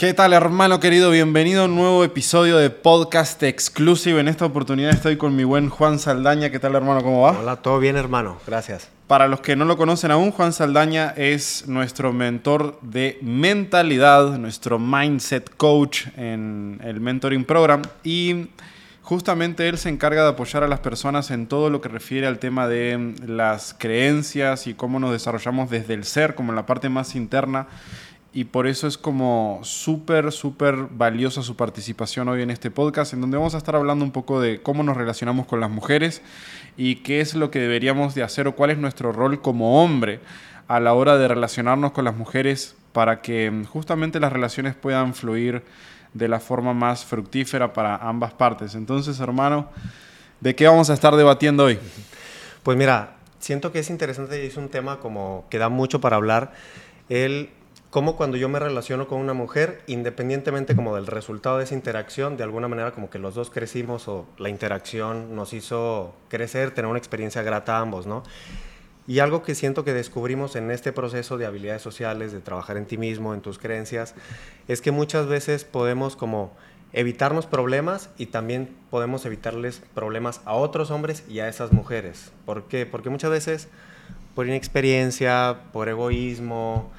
¿Qué tal hermano querido? Bienvenido a un nuevo episodio de Podcast Exclusive. En esta oportunidad estoy con mi buen Juan Saldaña. ¿Qué tal hermano? ¿Cómo va? Hola, todo bien hermano, gracias. Para los que no lo conocen aún, Juan Saldaña es nuestro mentor de mentalidad, nuestro mindset coach en el Mentoring Program y justamente él se encarga de apoyar a las personas en todo lo que refiere al tema de las creencias y cómo nos desarrollamos desde el ser, como en la parte más interna y por eso es como súper, súper valiosa su participación hoy en este podcast, en donde vamos a estar hablando un poco de cómo nos relacionamos con las mujeres y qué es lo que deberíamos de hacer o cuál es nuestro rol como hombre a la hora de relacionarnos con las mujeres para que mm, justamente las relaciones puedan fluir de la forma más fructífera para ambas partes. Entonces, hermano, ¿de qué vamos a estar debatiendo hoy? Pues mira, siento que es interesante y es un tema como que da mucho para hablar. El cómo cuando yo me relaciono con una mujer, independientemente como del resultado de esa interacción, de alguna manera como que los dos crecimos o la interacción nos hizo crecer, tener una experiencia grata a ambos, ¿no? Y algo que siento que descubrimos en este proceso de habilidades sociales, de trabajar en ti mismo, en tus creencias, es que muchas veces podemos como evitarnos problemas y también podemos evitarles problemas a otros hombres y a esas mujeres. ¿Por qué? Porque muchas veces por inexperiencia, por egoísmo,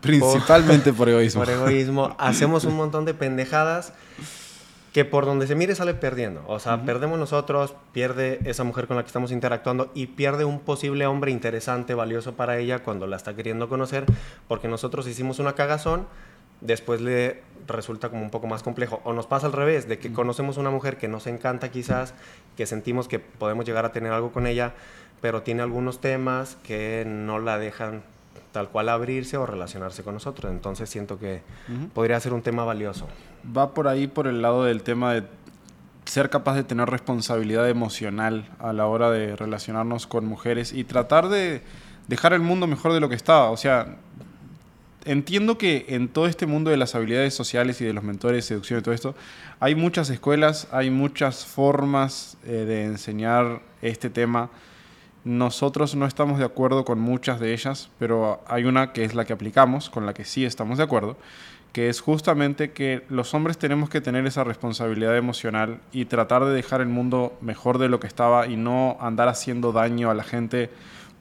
Principalmente por, egoísmo. Por egoísmo. Hacemos un montón de pendejadas que por donde se mire sale perdiendo. O sea, perdemos nosotros, pierde esa mujer con la que estamos interactuando y pierde un posible hombre interesante, valioso para ella cuando la está queriendo conocer, porque nosotros hicimos una cagazón, después le resulta como un poco más complejo. O nos pasa al revés, de que conocemos una mujer que nos encanta quizás, que sentimos que podemos llegar a tener algo con ella, pero tiene algunos temas que no la dejan tal cual abrirse o relacionarse con nosotros. Entonces siento que podría ser un tema valioso. Va por ahí por el lado del tema de ser capaz de tener responsabilidad emocional a la hora de relacionarnos con mujeres y tratar de dejar el mundo mejor de lo que estaba. O sea, entiendo que en todo este mundo de las habilidades sociales y de los mentores, seducción y todo esto, hay muchas escuelas, hay muchas formas eh, de enseñar este tema nosotros no estamos de acuerdo con muchas de ellas, pero hay una que es la que aplicamos, con la que sí estamos de acuerdo, que es justamente que los hombres tenemos que tener esa responsabilidad emocional y tratar de dejar el mundo mejor de lo que estaba y no andar haciendo daño a la gente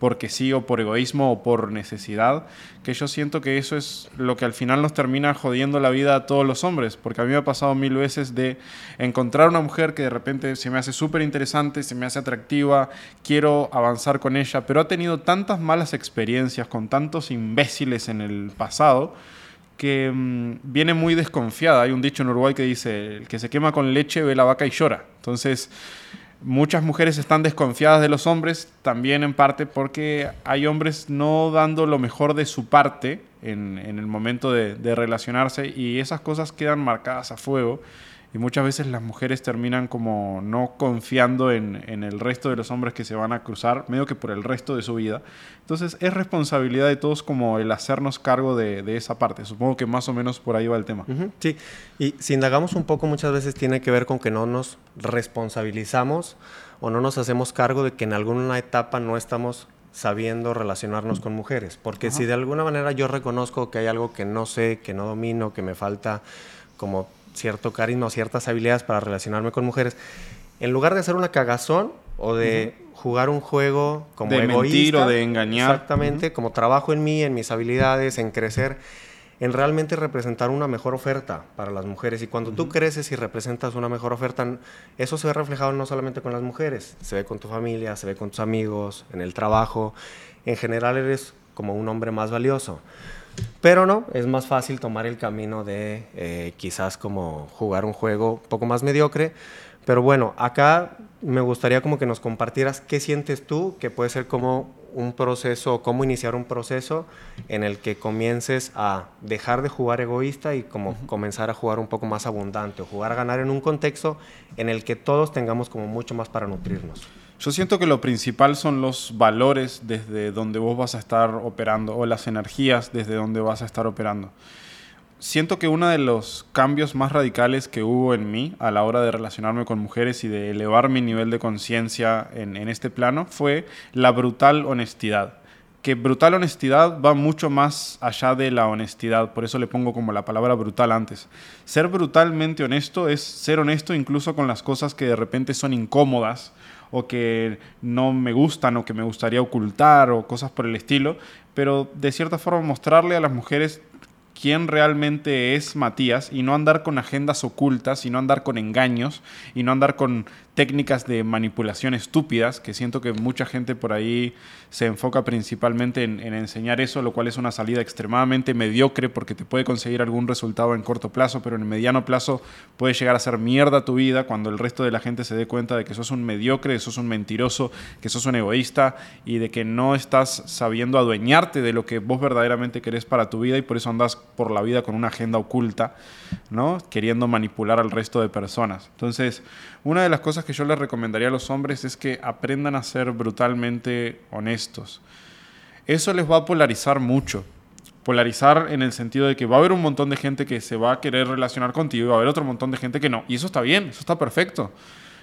porque sí o por egoísmo o por necesidad, que yo siento que eso es lo que al final nos termina jodiendo la vida a todos los hombres, porque a mí me ha pasado mil veces de encontrar una mujer que de repente se me hace súper interesante, se me hace atractiva, quiero avanzar con ella, pero ha tenido tantas malas experiencias con tantos imbéciles en el pasado, que mm, viene muy desconfiada. Hay un dicho en Uruguay que dice, el que se quema con leche ve la vaca y llora. Entonces, Muchas mujeres están desconfiadas de los hombres, también en parte porque hay hombres no dando lo mejor de su parte en, el momento de, de relacionarse y esas cosas quedan marcadas a fuego y muchas veces las mujeres terminan como no confiando en, el resto de los hombres que se van a cruzar, medio que por el resto de su vida. Entonces es responsabilidad de todos como el hacernos cargo de, esa parte. Supongo que más o menos por ahí va el tema. sí, y si indagamos un poco muchas veces tiene que ver con que no nos responsabilizamos o no nos hacemos cargo de que en alguna etapa no estamos sabiendo relacionarnos con mujeres. Porque si de alguna manera yo reconozco que hay algo que no sé, que no domino, que me falta como cierto carisma o ciertas habilidades para relacionarme con mujeres, en lugar de hacer una cagazón o de jugar un juego como de mentir o de engañar. Exactamente, como trabajo en mí, en mis habilidades, en crecer, en realmente representar una mejor oferta para las mujeres. Y cuando tú creces y representas una mejor oferta, eso se ve reflejado no solamente con las mujeres, se ve con tu familia, se ve con tus amigos, en el trabajo. En general eres como un hombre más valioso. Pero no, es más fácil tomar el camino de eh, quizás como jugar un juego un poco más mediocre. Pero bueno, acá me gustaría como que nos compartieras qué sientes tú, que puede ser como un proceso, cómo iniciar un proceso en el que comiences a dejar de jugar egoísta y como comenzar a jugar un poco más abundante o jugar a ganar en un contexto en el que todos tengamos como mucho más para nutrirnos. Yo siento que lo principal son los valores desde donde vos vas a estar operando o las energías desde donde vas a estar operando. Siento que uno de los cambios más radicales que hubo en mí a la hora de relacionarme con mujeres y de elevar mi nivel de conciencia en, en este plano fue la brutal honestidad que brutal honestidad va mucho más allá de la honestidad, por eso le pongo como la palabra brutal antes. Ser brutalmente honesto es ser honesto incluso con las cosas que de repente son incómodas o que no me gustan o que me gustaría ocultar o cosas por el estilo, pero de cierta forma mostrarle a las mujeres quién realmente es Matías y no andar con agendas ocultas y no andar con engaños y no andar con técnicas de manipulación estúpidas, que siento que mucha gente por ahí se enfoca principalmente en, enseñar eso, lo cual es una salida extremadamente mediocre porque te puede conseguir algún resultado en corto plazo, pero en el mediano plazo puede llegar a ser mierda tu vida cuando el resto de la gente se dé cuenta de que sos un mediocre, que sos un mentiroso, que sos un egoísta y de que no estás sabiendo adueñarte de lo que vos verdaderamente querés para tu vida y por eso andas por la vida con una agenda oculta, ¿no? Queriendo manipular al resto de personas. Entonces, una de las cosas que yo les recomendaría a los hombres es que aprendan a ser brutalmente honestos. Eso les va a polarizar mucho. Polarizar en el sentido de que va a haber un montón de gente que se va a querer relacionar contigo y va a haber otro montón de gente que no. Y eso está bien, eso está perfecto.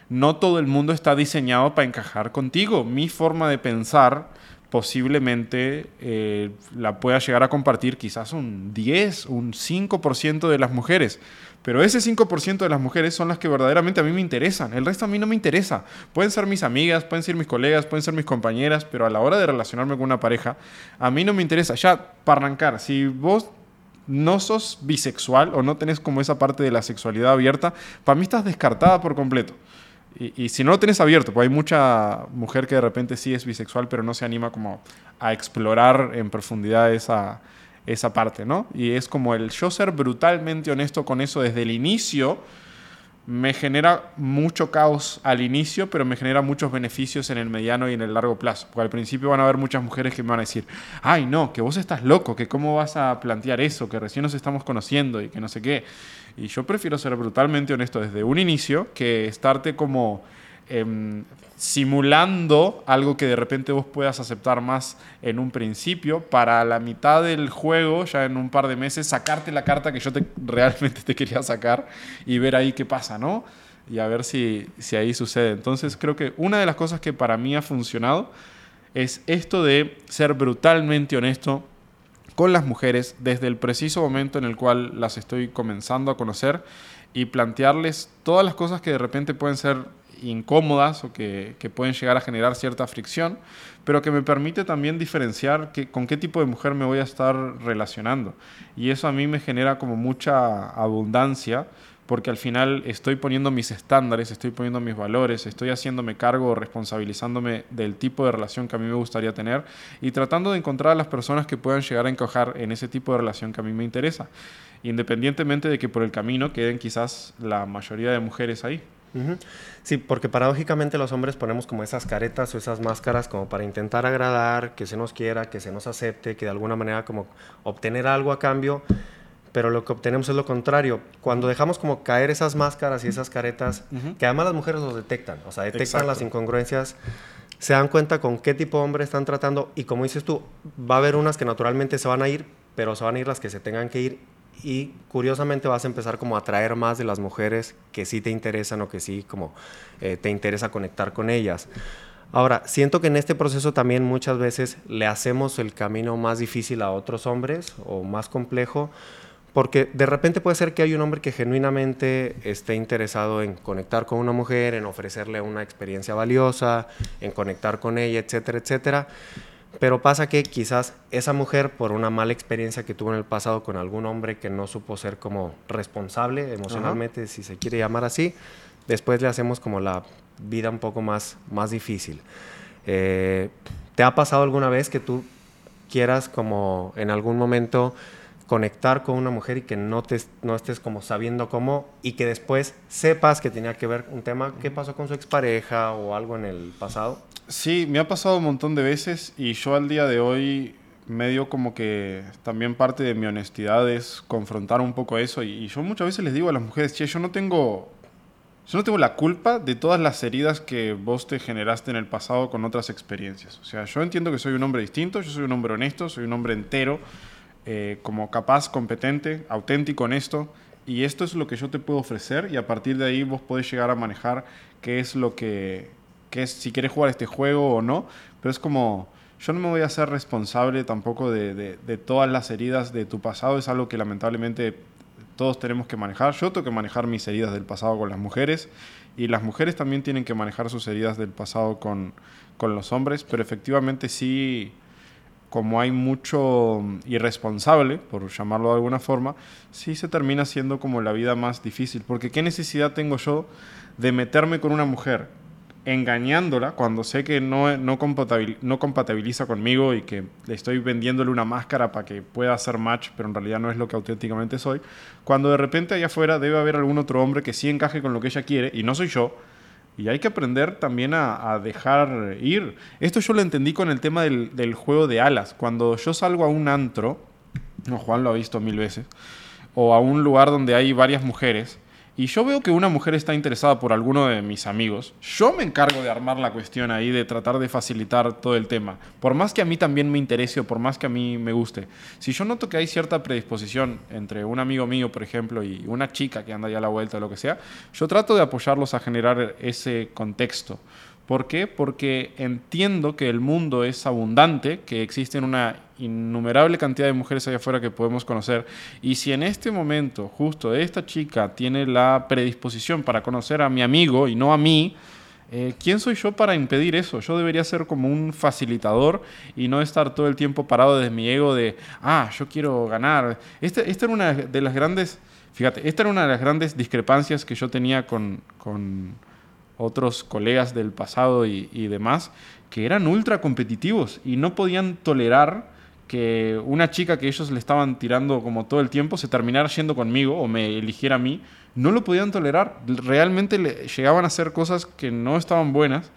No todo el mundo está diseñado para encajar contigo. Mi forma de pensar posiblemente eh, la pueda llegar a compartir quizás un 10, un 5% de las mujeres. Pero ese 5% de las mujeres son las que verdaderamente a mí me interesan. El resto a mí no me interesa. Pueden ser mis amigas, pueden ser mis colegas, pueden ser mis compañeras, pero a la hora de relacionarme con una pareja, a mí no me interesa. Ya, para arrancar, si vos no sos bisexual o no tenés como esa parte de la sexualidad abierta, para mí estás descartada por completo. Y, si no lo tenés abierto, pues hay mucha mujer que de repente sí es bisexual, pero no se anima como a explorar en profundidad esa, esa parte, ¿no? Y es como el yo ser brutalmente honesto con eso desde el inicio me genera mucho caos al inicio, pero me genera muchos beneficios en el mediano y en el largo plazo. Porque al principio van a haber muchas mujeres que me van a decir, ay no, que vos estás loco, que cómo vas a plantear eso, que recién nos estamos conociendo y que no sé qué. Y yo prefiero ser brutalmente honesto desde un inicio que estarte como em, simulando algo que de repente vos puedas aceptar más en un principio para la mitad del juego, ya en un par de meses, sacarte la carta que yo te, realmente te quería sacar y ver ahí qué pasa, ¿no? Y a ver si, si ahí sucede. Entonces creo que una de las cosas que para mí ha funcionado es esto de ser brutalmente honesto con las mujeres desde el preciso momento en el cual las estoy comenzando a conocer y plantearles todas las cosas que de repente pueden ser incómodas o que, pueden llegar a generar cierta fricción, pero que me permite también diferenciar que, con qué tipo de mujer me voy a estar relacionando. Y eso a mí me genera como mucha abundancia porque al final estoy poniendo mis estándares, estoy poniendo mis valores, estoy haciéndome cargo o responsabilizándome del tipo de relación que a mí me gustaría tener y tratando de encontrar a las personas que puedan llegar a encajar en ese tipo de relación que a mí me interesa, independientemente de que por el camino queden quizás la mayoría de mujeres ahí. Sí, porque paradójicamente los hombres ponemos como esas caretas o esas máscaras como para intentar agradar, que se nos quiera, que se nos acepte, que de alguna manera como obtener algo a cambio, pero lo que obtenemos es lo contrario. Cuando dejamos como caer esas máscaras y esas caretas, que además las mujeres los detectan, o sea, detectan las incongruencias, se dan cuenta con qué tipo de hombre están tratando y como dices tú, va a haber unas que naturalmente se van a ir, pero se van a ir las que se tengan que ir y curiosamente vas a empezar como a atraer más de las mujeres que sí te interesan o que sí como eh, te interesa conectar con ellas. Ahora, siento que en este proceso también muchas veces le hacemos el camino más difícil a otros hombres o más complejo, porque de repente puede ser que hay un hombre que genuinamente esté interesado en conectar con una mujer, en ofrecerle una experiencia valiosa, en conectar con ella, etcétera, etcétera. Pero pasa que quizás esa mujer, por una mala experiencia que tuvo en el pasado con algún hombre que no supo ser como responsable emocionalmente, si se quiere llamar así, después le hacemos como la vida un poco más, más difícil. Eh, ¿Te ha pasado alguna vez que tú quieras como en algún momento conectar con una mujer y que no, te, no estés como sabiendo cómo y que después sepas que tenía que ver un tema que pasó con su expareja o algo en el pasado? Sí, me ha pasado un montón de veces y yo al día de hoy medio como que también parte de mi honestidad es confrontar un poco eso y, yo muchas veces les digo a las mujeres, che, yo no tengo yo no tengo la culpa de todas las heridas que vos te generaste en el pasado con otras experiencias. O sea, yo entiendo que soy un hombre distinto, yo soy un hombre honesto, soy un hombre entero, eh, como capaz, competente, auténtico, honesto. Y esto es lo que yo te puedo ofrecer y a partir de ahí vos podés llegar a manejar qué es lo que, que es, si quieres jugar este juego o no, pero es como, yo no me voy a hacer responsable tampoco de, de, todas las heridas de tu pasado. Es algo que lamentablemente todos tenemos que manejar. Yo tengo que manejar mis heridas del pasado con las mujeres y las mujeres también tienen que manejar sus heridas del pasado con, con los hombres, pero efectivamente sí, como hay mucho irresponsable, por llamarlo de alguna forma, sí se termina siendo como la vida más difícil. Porque ¿qué necesidad tengo yo de meterme con una mujer engañándola cuando sé que no, no, compatibiliza conmigo y que le estoy vendiéndole una máscara para que pueda hacer match, pero en realidad no es lo que auténticamente soy, cuando de repente allá afuera debe haber algún otro hombre que sí encaje con lo que ella quiere y no soy yo, y hay que aprender también a, dejar ir. Esto yo lo entendí con el tema del, del, juego de alas. Cuando yo salgo a un antro, Juan lo ha visto mil veces, o a un lugar donde hay varias mujeres, y yo veo que una mujer está interesada por alguno de mis amigos, yo me encargo de armar la cuestión ahí, de tratar de facilitar todo el tema. Por más que a mí también me interese o por más que a mí me guste. Si yo noto que hay cierta predisposición entre un amigo mío, por ejemplo, y una chica que anda ya a la vuelta o lo que sea, yo trato de apoyarlos a generar ese contexto. ¿Por qué? Porque entiendo que el mundo es abundante, que existen una innumerable cantidad de mujeres allá afuera que podemos conocer. Y si en este momento justo esta chica tiene la predisposición para conocer a mi amigo y no a mí, eh, ¿quién soy yo para impedir eso? Yo debería ser como un facilitador y no estar todo el tiempo parado desde mi ego de, ah, yo quiero ganar. Este, esta era una de las grandes, fíjate, esta era una de las grandes discrepancias que yo tenía con, con otros colegas del pasado y, demás, que eran ultra competitivos y no podían tolerar que una chica que ellos le estaban tirando como todo el tiempo se terminara yendo conmigo o me eligiera a mí, no lo podían tolerar. Realmente le, llegaban a hacer cosas que no estaban buenas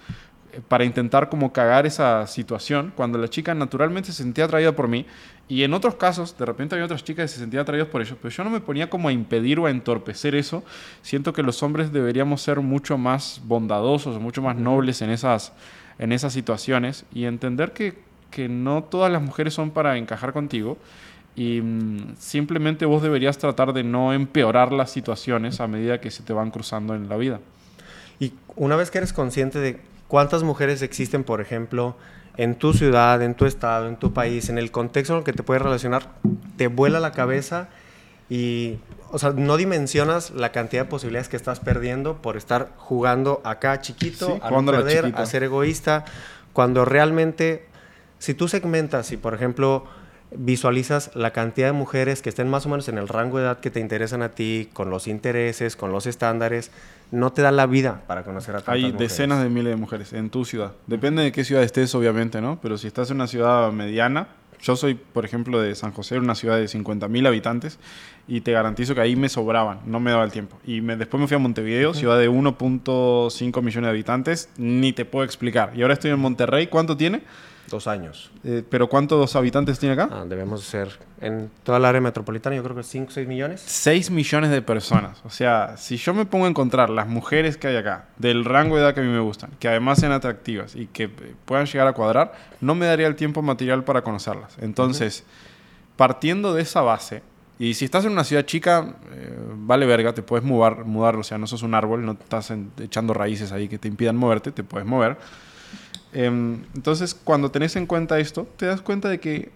para intentar como cagar esa situación, cuando la chica naturalmente se sentía atraída por mí y en otros casos, de repente había otras chicas que se sentían atraídas por ellos, pero yo no me ponía como a impedir o a entorpecer eso. Siento que los hombres deberíamos ser mucho más bondadosos, mucho más nobles en esas, en esas situaciones y entender que, que no todas las mujeres son para encajar contigo y mm, simplemente vos deberías tratar de no empeorar las situaciones a medida que se te van cruzando en la vida. Y una vez que eres consciente de cuántas mujeres existen, por ejemplo, en tu ciudad, en tu estado, en tu país, en el contexto en el que te puedes relacionar, te vuela la cabeza y, o sea, no dimensionas la cantidad de posibilidades que estás perdiendo por estar jugando acá chiquito, a no perder, a ser egoísta, cuando realmente, si tú segmentas y, por ejemplo, visualizas la cantidad de mujeres que estén más o menos en el rango de edad que te interesan a ti, con los intereses, con los estándares, no te da la vida para conocer a tantas Hay decenas de miles de mujeres en tu ciudad. Depende de qué ciudad estés, obviamente, ¿no? Pero si estás en una ciudad mediana, yo soy, por ejemplo, de San José, una ciudad de 50.000 habitantes, y te garantizo que ahí me sobraban, no me daba el tiempo. Y me, después me fui a Montevideo, ciudad de 1.5 millones de habitantes, ni te puedo explicar. Y ahora estoy en Monterrey, ¿cuánto tiene? Dos años. Eh, ¿Pero cuántos habitantes tiene acá? Ah, debemos ser, en toda la área metropolitana, yo creo que 5 o 6 millones. 6 millones de personas. O sea, si yo me pongo a encontrar las mujeres que hay acá, del rango de edad que a mí me gustan, que además sean atractivas y que puedan llegar a cuadrar, no me daría el tiempo material para conocerlas. Entonces, partiendo de esa base, y si estás en una ciudad chica, eh, vale verga, te puedes mudar, mudar, o sea, no sos un árbol, no estás echando raíces ahí que te impidan moverte, te puedes mover. Em, entonces, cuando tenés en cuenta esto, te das cuenta de que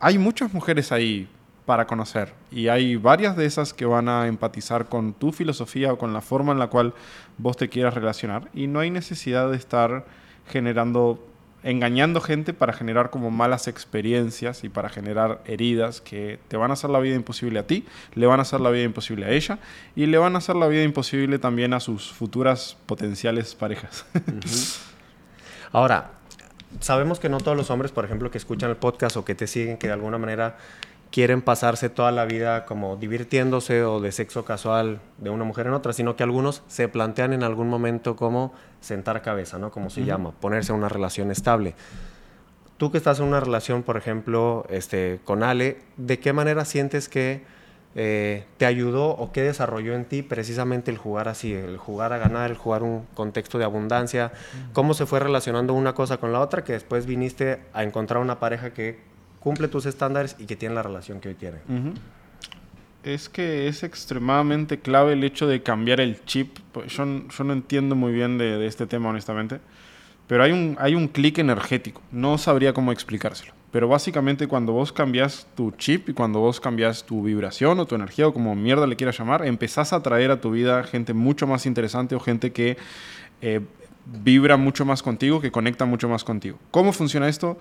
hay muchas mujeres ahí para conocer y hay varias de esas que van a empatizar con tu filosofía o con la forma en la cual vos te quieras relacionar y no hay necesidad de estar generando engañando gente para generar como malas experiencias y para generar heridas que te van a hacer la vida imposible a ti, le van a hacer la vida imposible a ella y le van a hacer la vida imposible también a sus futuras potenciales parejas. Ahora, sabemos que no todos los hombres, por ejemplo, que escuchan el podcast o que te siguen, que de alguna manera quieren pasarse toda la vida como divirtiéndose o de sexo casual de una mujer en otra, sino que algunos se plantean en algún momento como sentar cabeza, ¿no? Como se llama, ponerse en una relación estable. Tú que estás en una relación, por ejemplo, este, con Ale, ¿de qué manera sientes que eh, te ayudó o qué desarrolló en ti precisamente el jugar así, el jugar a ganar, el jugar un contexto de abundancia? ¿Cómo se fue relacionando una cosa con la otra que después viniste a encontrar una pareja que cumple tus estándares y que tiene la relación que hoy tiene? Es que es extremadamente clave el hecho de cambiar el chip. Pues yo, yo no entiendo muy bien de, de este tema, honestamente. pero hay un, hay un clic energético. No sabría cómo explicárselo. Pero básicamente cuando vos cambias tu chip y cuando vos cambias tu vibración o tu energía o como mierda le quieras llamar, empezás a traer a tu vida gente mucho más interesante o gente que eh, vibra mucho más contigo, que conecta mucho más contigo. ¿Cómo funciona esto?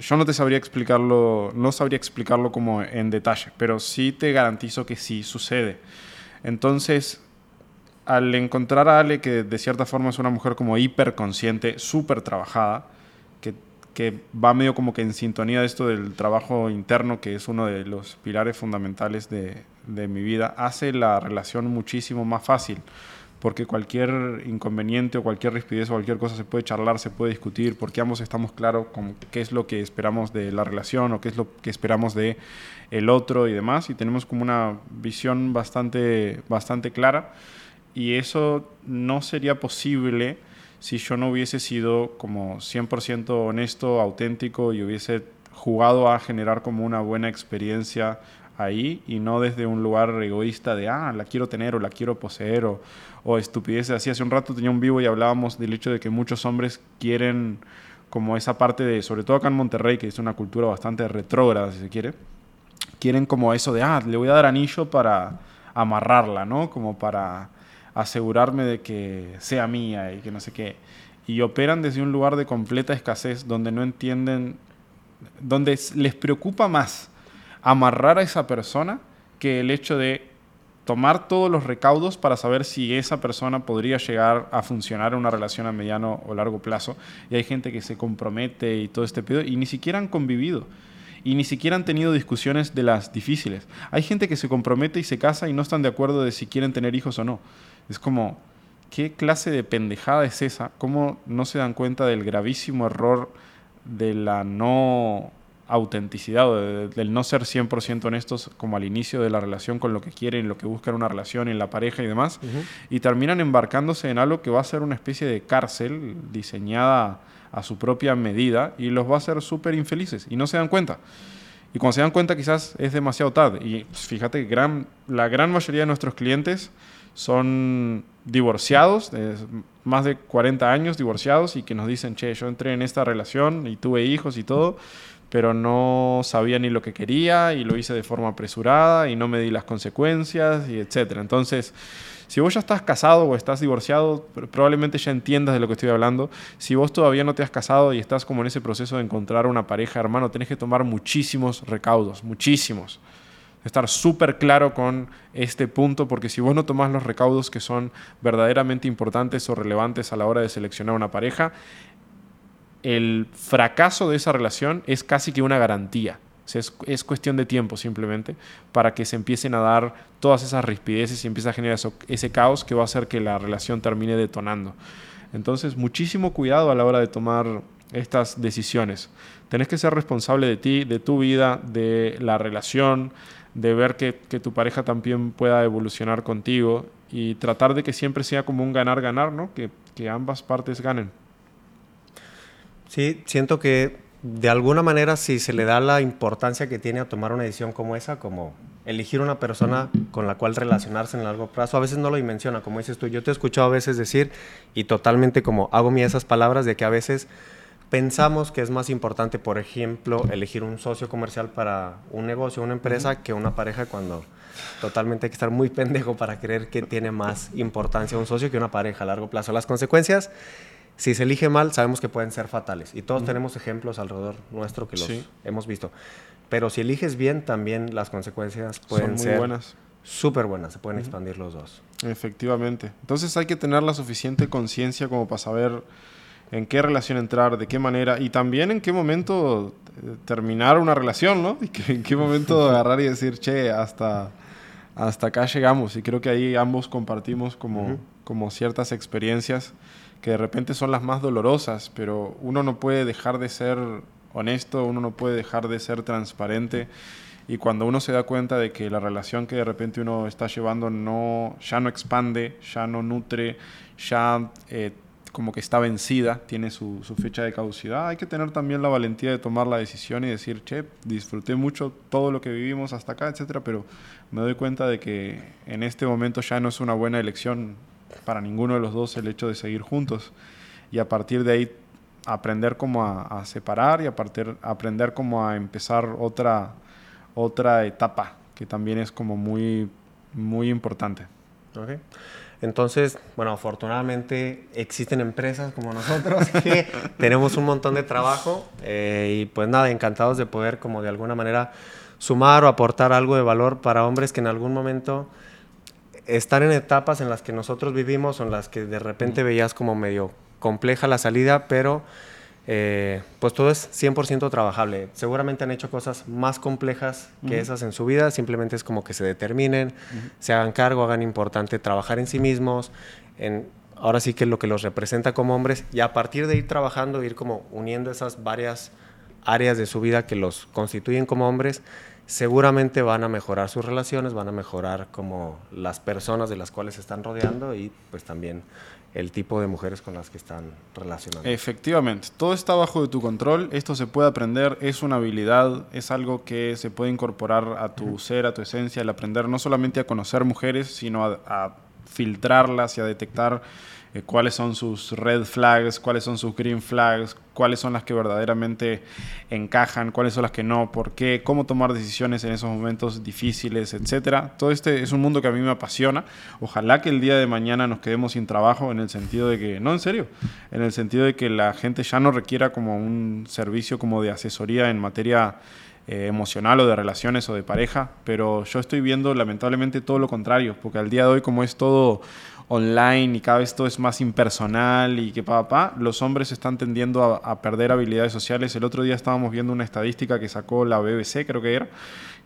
Yo no te sabría explicarlo, no sabría explicarlo como en detalle, pero sí te garantizo que sí sucede. Entonces, al encontrar a Ale, que de cierta forma es una mujer como hiperconsciente, súper trabajada, que, va medio como que en sintonía de esto del trabajo interno, que es uno de los pilares fundamentales de, de mi vida, hace la relación muchísimo más fácil porque cualquier inconveniente o cualquier rispidez o cualquier cosa se puede charlar, se puede discutir, porque ambos estamos claros con qué es lo que esperamos de la relación o qué es lo que esperamos de el otro y demás, y tenemos como una visión bastante, bastante clara, y eso no sería posible si yo no hubiese sido como 100% honesto, auténtico y hubiese jugado a generar como una buena experiencia ahí y no desde un lugar egoísta de, ah, la quiero tener o la quiero poseer o, o estupideces así. Hace un rato tenía un vivo y hablábamos del hecho de que muchos hombres quieren como esa parte de, sobre todo acá en Monterrey, que es una cultura bastante retrógrada, si se quiere, quieren como eso de, ah, le voy a dar anillo para amarrarla, ¿no? Como para asegurarme de que sea mía y que no sé qué. Y operan desde un lugar de completa escasez donde no entienden, donde les preocupa más amarrar a esa persona que el hecho de tomar todos los recaudos para saber si esa persona podría llegar a funcionar en una relación a mediano o largo plazo. Y hay gente que se compromete y todo este pedo y ni siquiera han convivido. Y ni siquiera han tenido discusiones de las difíciles. Hay gente que se compromete y se casa y no están de acuerdo de si quieren tener hijos o no. Es como, ¿qué clase de pendejada es esa? ¿Cómo no se dan cuenta del gravísimo error de la no autenticidad o del no ser 100% honestos como al inicio de la relación con lo que quieren, lo que buscan una relación en la pareja y demás, y terminan embarcándose en algo que va a ser una especie de cárcel diseñada a su propia medida y los va a hacer súper infelices y no se dan cuenta. Y cuando se dan cuenta quizás es demasiado tarde. Y pues, fíjate que gran, la gran mayoría de nuestros clientes son divorciados, más de 40 años divorciados y que nos dicen, che, yo entré en esta relación y tuve hijos y todo, pero no sabía ni lo que quería y lo hice de forma apresurada y no me di las consecuencias y etcétera. Entonces, si vos ya estás casado o estás divorciado, probablemente ya entiendas de lo que estoy hablando. Si vos todavía no te has casado y estás como en ese proceso de encontrar una pareja, hermano, tenés que tomar muchísimos recaudos, muchísimos. Estar súper claro con este punto, porque si vos no tomás los recaudos que son verdaderamente importantes o relevantes a la hora de seleccionar una pareja, el fracaso de esa relación es casi que una garantía. es, cuestión de tiempo simplemente para que se empiecen a dar todas esas rispideces y empiece a generar ese caos que va a hacer que la relación termine detonando. Entonces, muchísimo cuidado a la hora de tomar estas decisiones. Tenés que ser responsable de ti, de tu vida, de la relación, de ver que, tu pareja también pueda evolucionar contigo y tratar de que siempre sea como un ganar-ganar, ¿no? que ambas partes ganen. Sí, siento que de alguna manera si se le da la importancia que tiene a tomar una decisión como esa, como elegir una persona con la cual relacionarse en largo plazo, a veces no lo dimensiona, como dices tú, yo te he escuchado a veces decir y totalmente como hago mía esas palabras de que a veces pensamos que es más importante, por ejemplo, elegir un socio comercial para un negocio, una empresa, que una pareja cuando totalmente hay que estar muy pendejo para creer que tiene más importancia un socio que una pareja a largo plazo. Las consecuencias si se elige mal, sabemos que pueden ser fatales. Y todos tenemos ejemplos alrededor nuestro que los hemos visto. Pero si eliges bien, también las consecuencias pueden ser buenas. Súper buenas, se pueden expandir los dos. Efectivamente. Entonces hay que tener la suficiente conciencia como para saber en qué relación entrar, de qué manera y también en qué momento eh, terminar una relación, ¿no? Y en qué momento agarrar y decir, che, hasta, hasta acá llegamos. Y creo que ahí ambos compartimos como, como ciertas experiencias que de repente son las más dolorosas, pero uno no puede dejar de ser honesto, uno no puede dejar de ser transparente. Y cuando uno se da cuenta de que la relación que de repente uno está llevando no, ya no expande, ya no nutre, ya eh, como que está vencida, tiene su, fecha de caducidad, hay que tener también la valentía de tomar la decisión y decir, che, disfruté mucho todo lo que vivimos hasta acá, etcétera, pero me doy cuenta de que en este momento ya no es una buena elección para ninguno de los dos el hecho de seguir juntos. y a partir de ahí aprender cómo a, separar y a partir, aprender cómo a empezar otra, otra etapa que también es como muy, muy importante. Okay. Entonces, bueno, afortunadamente existen empresas como nosotros que tenemos un montón de trabajo eh, y pues nada, encantados de poder como de alguna manera sumar o aportar algo de valor para hombres que en algún momento están en etapas en las que nosotros vivimos o en las que de repente veías como medio compleja la salida, pero eh, pues todo es 100% trabajable. Seguramente han hecho cosas más complejas que esas en su vida, simplemente es como que se determinen, se hagan cargo, hagan importante trabajar en sí mismos, en ahora sí que lo que los representa como hombres y a partir de ir trabajando, ir como uniendo esas varias áreas de su vida que los constituyen como hombres, seguramente van a mejorar sus relaciones, van a mejorar como las personas de las cuales se están rodeando y pues también el tipo de mujeres con las que están relacionando. Efectivamente, todo está bajo de tu control, esto se puede aprender, es una habilidad, es algo que se puede incorporar a tu ser, a tu esencia, el aprender no solamente a conocer mujeres, sino a filtrarlas y a detectar eh, cuáles son sus red flags, cuáles son sus green flags, cuáles son las que verdaderamente encajan, cuáles son las que no, por qué, cómo tomar decisiones en esos momentos difíciles, etcétera. Todo este es un mundo que a mí me apasiona. Ojalá que el día de mañana nos quedemos sin trabajo en el sentido de que, no en serio, en el sentido de que la gente ya no requiera como un servicio como de asesoría en materia eh, emocional o de relaciones o de pareja, pero yo estoy viendo lamentablemente todo lo contrario, porque al día de hoy como es todo online y cada vez todo es más impersonal y que pa, pa, los hombres están tendiendo a, perder habilidades sociales. El otro día estábamos viendo una estadística que sacó la BBC, creo que era,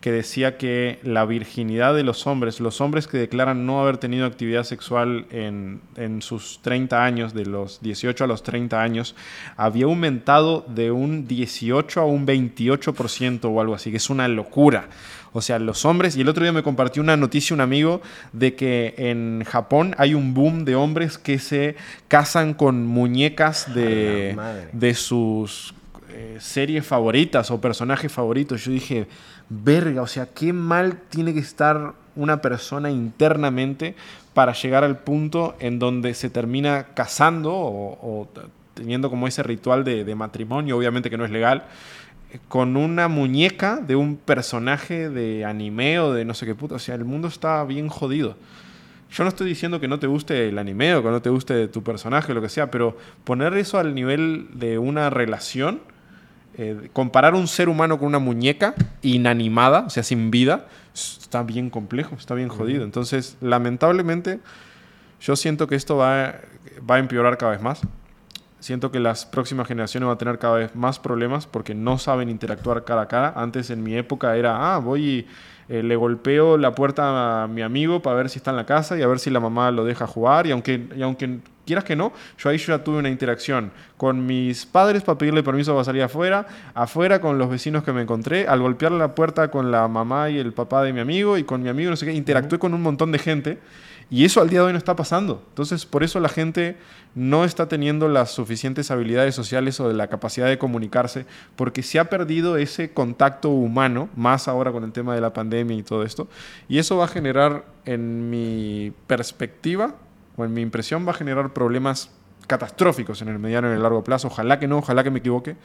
que decía que la virginidad de los hombres, los hombres que declaran no haber tenido actividad sexual en, en sus 30 años, de los 18 a los 30 años, había aumentado de un 18 a un 28% o algo así, que es una locura. O sea, los hombres, y el otro día me compartió una noticia un amigo de que en Japón hay un boom de hombres que se casan con muñecas de, de sus eh, series favoritas o personajes favoritos. Yo dije, verga, o sea, qué mal tiene que estar una persona internamente para llegar al punto en donde se termina casando o, teniendo como ese ritual de, de matrimonio, obviamente que no es legal con una muñeca de un personaje de anime o de no sé qué puta. O sea, el mundo está bien jodido. Yo no estoy diciendo que no te guste el anime o que no te guste tu personaje o lo que sea, pero poner eso al nivel de una relación, eh, comparar un ser humano con una muñeca inanimada, o sea, sin vida, está bien complejo, está bien jodido. Entonces, lamentablemente, yo siento que esto va, va a empeorar cada vez más. Siento que las próximas generaciones van a tener cada vez más problemas porque no saben interactuar cara a cara. Antes en mi época era, ah, voy y eh, le golpeo la puerta a mi amigo para ver si está en la casa y a ver si la mamá lo deja jugar. Y aunque, y aunque quieras que no, yo ahí ya tuve una interacción con mis padres para pedirle permiso para salir afuera, afuera con los vecinos que me encontré, al golpear la puerta con la mamá y el papá de mi amigo y con mi amigo, no sé qué, interactué con un montón de gente. Y eso al día de hoy no está pasando. Entonces, por eso la gente no está teniendo las suficientes habilidades sociales o de la capacidad de comunicarse, porque se ha perdido ese contacto humano, más ahora con el tema de la pandemia y todo esto. Y eso va a generar, en mi perspectiva, o en mi impresión, va a generar problemas catastróficos en el mediano y en el largo plazo. Ojalá que no, ojalá que me equivoque,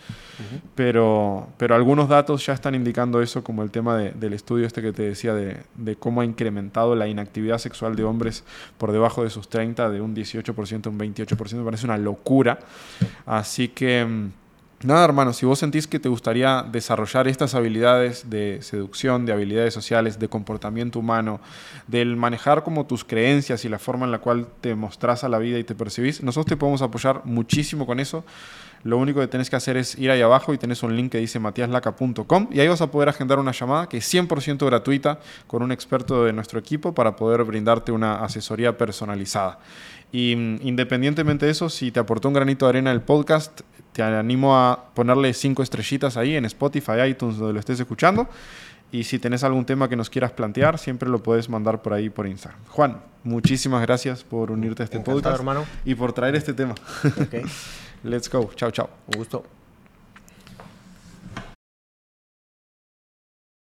pero, pero algunos datos ya están indicando eso, como el tema del estudio este que te decía de, de, cómo ha incrementado la inactividad sexual de hombres por debajo de sus 30, de un 18% a un 28%, me parece una locura. Así que... Nada, hermano, si vos sentís que te gustaría desarrollar estas habilidades de seducción, de habilidades sociales, de comportamiento humano, del manejar como tus creencias y la forma en la cual te mostrás a la vida y te percibís, nosotros te podemos apoyar muchísimo con eso. Lo único que tenés que hacer es ir ahí abajo y tenés un link que dice matiaslaca.com y ahí vas a poder agendar una llamada que es 100% gratuita con un experto de nuestro equipo para poder brindarte una asesoría personalizada. Y mm, independientemente de eso, si te aportó un granito de arena el podcast, te animo a ponerle cinco estrellitas ahí en Spotify, iTunes, donde lo estés escuchando. Y si tenés algún tema que nos quieras plantear, siempre lo puedes mandar por ahí por Instagram. Juan, muchísimas gracias por unirte a este podcast hermano. y por traer este tema. Let's go. Chao, chao. Un gusto.